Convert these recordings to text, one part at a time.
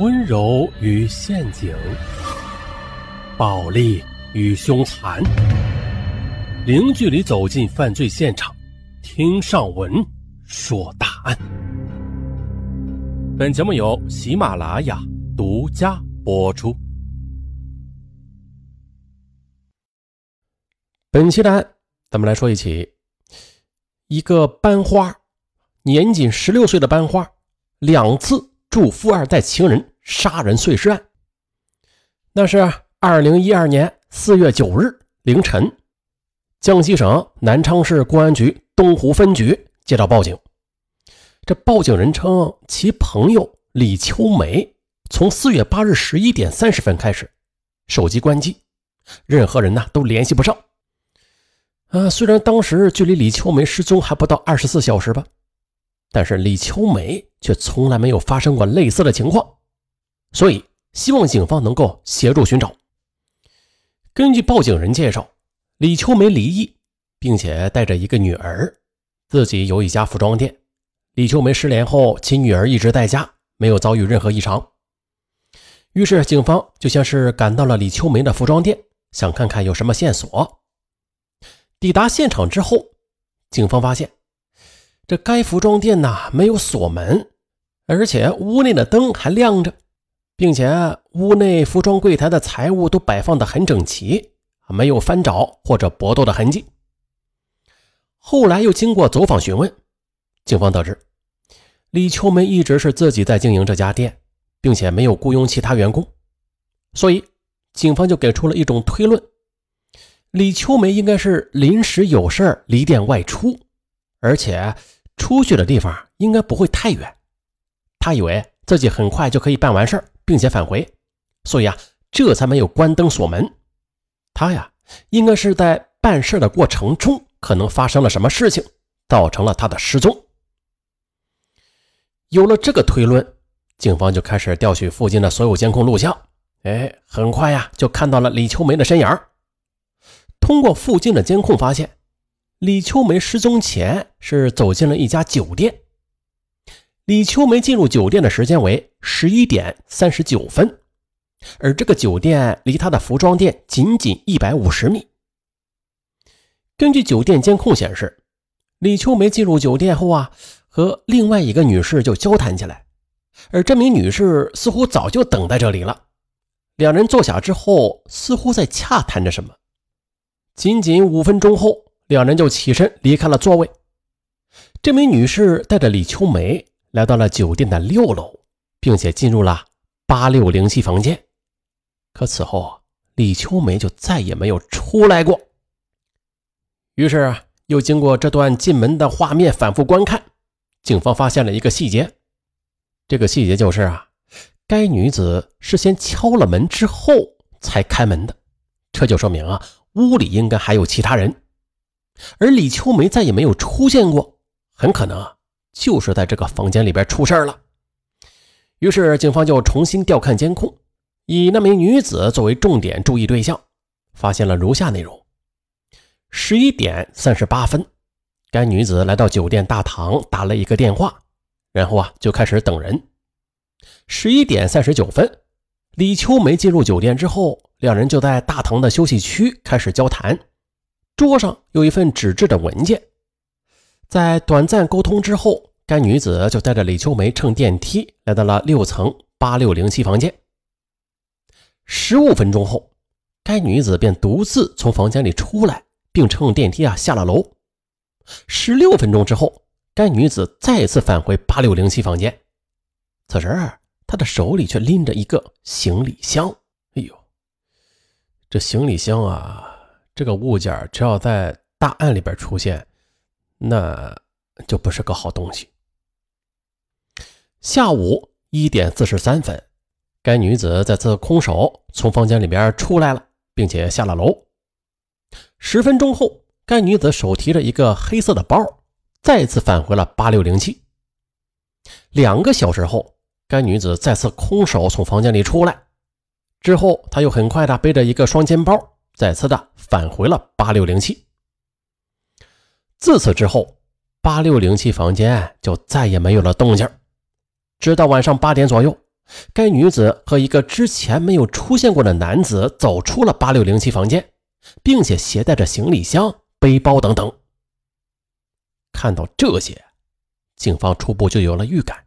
温柔与陷阱，暴力与凶残，零距离走进犯罪现场，听上文说大案。本节目由喜马拉雅独家播出。本期的案，咱们来说一起一个班花，年仅十六岁的班花，两次。祝富二代情人杀人碎尸案，那是二零一二年四月九日凌晨，江西省南昌市公安局东湖分局接到报警。这报警人称，其朋友李秋梅从四月八日十一点三十分开始，手机关机，任何人呢都联系不上。啊，虽然当时距离李秋梅失踪还不到二十四小时吧。但是李秋梅却从来没有发生过类似的情况，所以希望警方能够协助寻找。根据报警人介绍，李秋梅离异，并且带着一个女儿，自己有一家服装店。李秋梅失联后，其女儿一直在家，没有遭遇任何异常。于是警方就像是赶到了李秋梅的服装店，想看看有什么线索。抵达现场之后，警方发现。这该服装店呐没有锁门，而且屋内的灯还亮着，并且屋内服装柜台的财物都摆放的很整齐，没有翻找或者搏斗的痕迹。后来又经过走访询问，警方得知李秋梅一直是自己在经营这家店，并且没有雇佣其他员工，所以警方就给出了一种推论：李秋梅应该是临时有事离店外出，而且。出去的地方应该不会太远，他以为自己很快就可以办完事儿，并且返回，所以啊，这才没有关灯锁门。他呀，应该是在办事的过程中，可能发生了什么事情，造成了他的失踪。有了这个推论，警方就开始调取附近的所有监控录像。哎，很快呀，就看到了李秋梅的身影。通过附近的监控发现。李秋梅失踪前是走进了一家酒店。李秋梅进入酒店的时间为十一点三十九分，而这个酒店离她的服装店仅仅一百五十米。根据酒店监控显示，李秋梅进入酒店后啊，和另外一个女士就交谈起来，而这名女士似乎早就等在这里了。两人坐下之后，似乎在洽谈着什么。仅仅五分钟后。两人就起身离开了座位。这名女士带着李秋梅来到了酒店的六楼，并且进入了八六零七房间。可此后，李秋梅就再也没有出来过。于是，又经过这段进门的画面反复观看，警方发现了一个细节。这个细节就是啊，该女子是先敲了门之后才开门的，这就说明啊，屋里应该还有其他人。而李秋梅再也没有出现过，很可能啊，就是在这个房间里边出事了。于是警方就重新调看监控，以那名女子作为重点注意对象，发现了如下内容：十一点三十八分，该女子来到酒店大堂打了一个电话，然后啊就开始等人。十一点三十九分，李秋梅进入酒店之后，两人就在大堂的休息区开始交谈。桌上有一份纸质的文件，在短暂沟通之后，该女子就带着李秋梅乘电梯来到了六层八六零七房间。十五分钟后，该女子便独自从房间里出来，并乘电梯啊下了楼。十六分钟之后，该女子再次返回八六零七房间，此时她的手里却拎着一个行李箱。哎呦，这行李箱啊！这个物件只要在大案里边出现，那就不是个好东西。下午一点四十三分，该女子再次空手从房间里边出来了，并且下了楼。十分钟后，该女子手提着一个黑色的包，再次返回了八六零七。两个小时后，该女子再次空手从房间里出来，之后她又很快的背着一个双肩包。再次的返回了八六零七。自此之后，八六零七房间就再也没有了动静。直到晚上八点左右，该女子和一个之前没有出现过的男子走出了八六零七房间，并且携带着行李箱、背包等等。看到这些，警方初步就有了预感，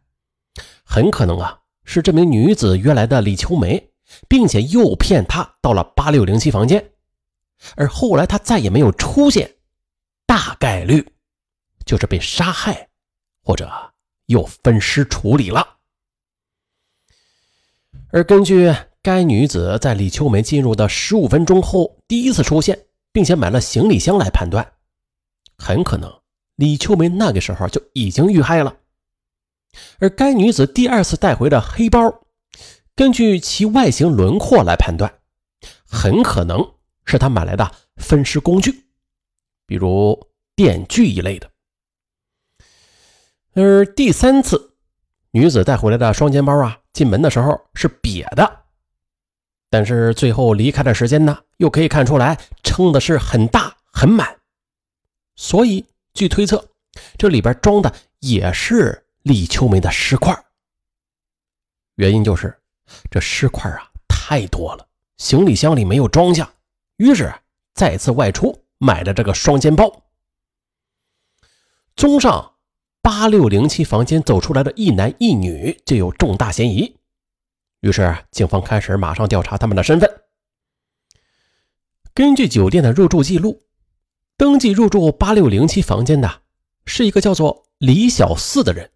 很可能啊是这名女子约来的李秋梅，并且诱骗她到了八六零七房间，而后来她再也没有出现，大概率就是被杀害，或者又分尸处理了。而根据该女子在李秋梅进入的十五分钟后第一次出现，并且买了行李箱来判断，很可能李秋梅那个时候就已经遇害了。而该女子第二次带回的黑包，根据其外形轮廓来判断，很可能是她买来的分尸工具，比如电锯一类的。而第三次女子带回来的双肩包啊。进门的时候是瘪的，但是最后离开的时间呢，又可以看出来撑的是很大很满，所以据推测，这里边装的也是李秋梅的尸块。原因就是这尸块啊太多了，行李箱里没有装下，于是再次外出买的这个双肩包。综上。八六零七房间走出来的一男一女就有重大嫌疑，于是警方开始马上调查他们的身份。根据酒店的入住记录，登记入住八六零七房间的是一个叫做李小四的人。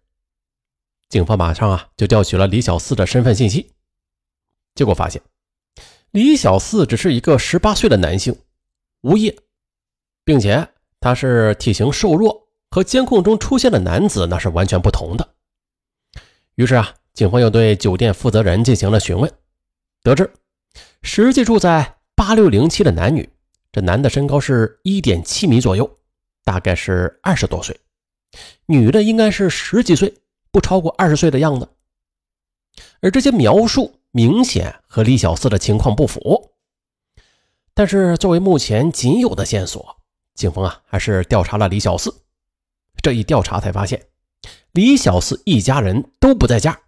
警方马上啊就调取了李小四的身份信息，结果发现李小四只是一个十八岁的男性，无业，并且他是体型瘦弱。和监控中出现的男子那是完全不同的。于是啊，警方又对酒店负责人进行了询问，得知实际住在八六零七的男女，这男的身高是一点七米左右，大概是二十多岁；女的应该是十几岁，不超过二十岁的样子。而这些描述明显和李小四的情况不符。但是作为目前仅有的线索，警方啊还是调查了李小四。这一调查才发现，李小四一家人都不在家，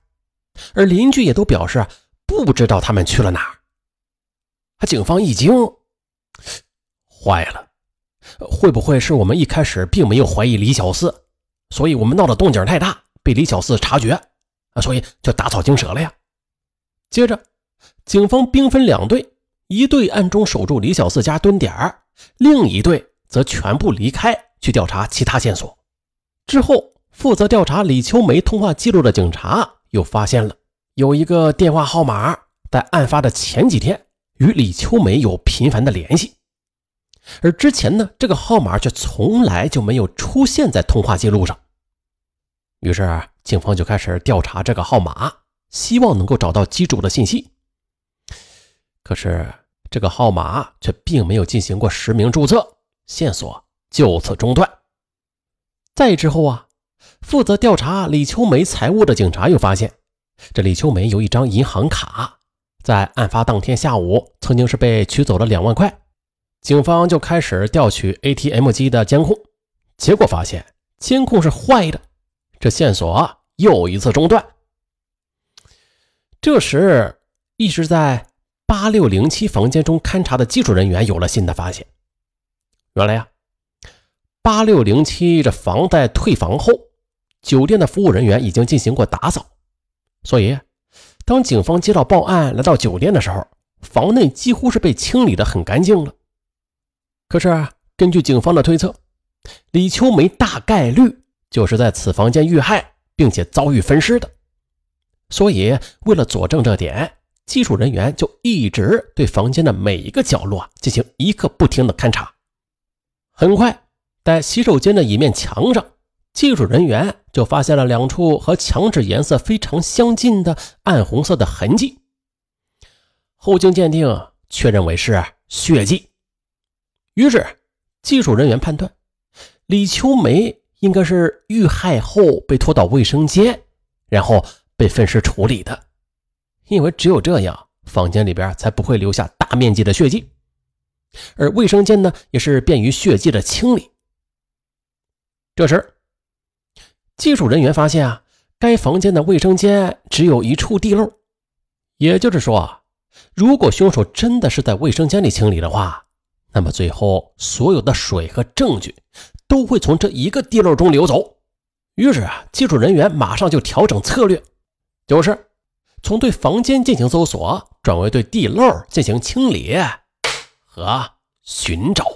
而邻居也都表示不知道他们去了哪儿。警方一惊，坏了，会不会是我们一开始并没有怀疑李小四，所以我们闹的动静太大，被李小四察觉啊，所以就打草惊蛇了呀？接着，警方兵分两队，一队暗中守住李小四家蹲点儿，另一队则全部离开去调查其他线索。之后，负责调查李秋梅通话记录的警察又发现了有一个电话号码，在案发的前几天与李秋梅有频繁的联系，而之前呢，这个号码却从来就没有出现在通话记录上。于是，警方就开始调查这个号码，希望能够找到机主的信息。可是，这个号码却并没有进行过实名注册，线索就此中断。再之后啊，负责调查李秋梅财物的警察又发现，这李秋梅有一张银行卡，在案发当天下午曾经是被取走了两万块。警方就开始调取 ATM 机的监控，结果发现监控是坏的，这线索又一次中断。这时，一直在八六零七房间中勘查的技术人员有了新的发现，原来呀。八六零七这房在退房后，酒店的服务人员已经进行过打扫，所以当警方接到报案来到酒店的时候，房内几乎是被清理的很干净了。可是根据警方的推测，李秋梅大概率就是在此房间遇害，并且遭遇分尸的。所以为了佐证这点，技术人员就一直对房间的每一个角落进行一刻不停的勘查。很快。在洗手间的一面墙上，技术人员就发现了两处和墙纸颜色非常相近的暗红色的痕迹。后经鉴定，确认为是血迹。于是，技术人员判断，李秋梅应该是遇害后被拖到卫生间，然后被分尸处理的。因为只有这样，房间里边才不会留下大面积的血迹，而卫生间呢，也是便于血迹的清理。这时，技术人员发现啊，该房间的卫生间只有一处地漏，也就是说，如果凶手真的是在卫生间里清理的话，那么最后所有的水和证据都会从这一个地漏中流走。于是啊，技术人员马上就调整策略，就是从对房间进行搜索转为对地漏进行清理和寻找。